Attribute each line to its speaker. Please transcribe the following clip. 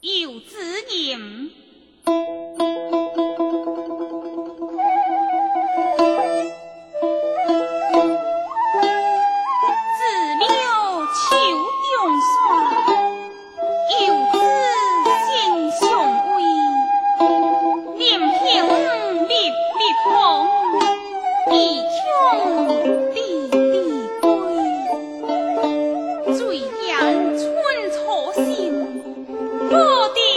Speaker 1: 有子言。我的。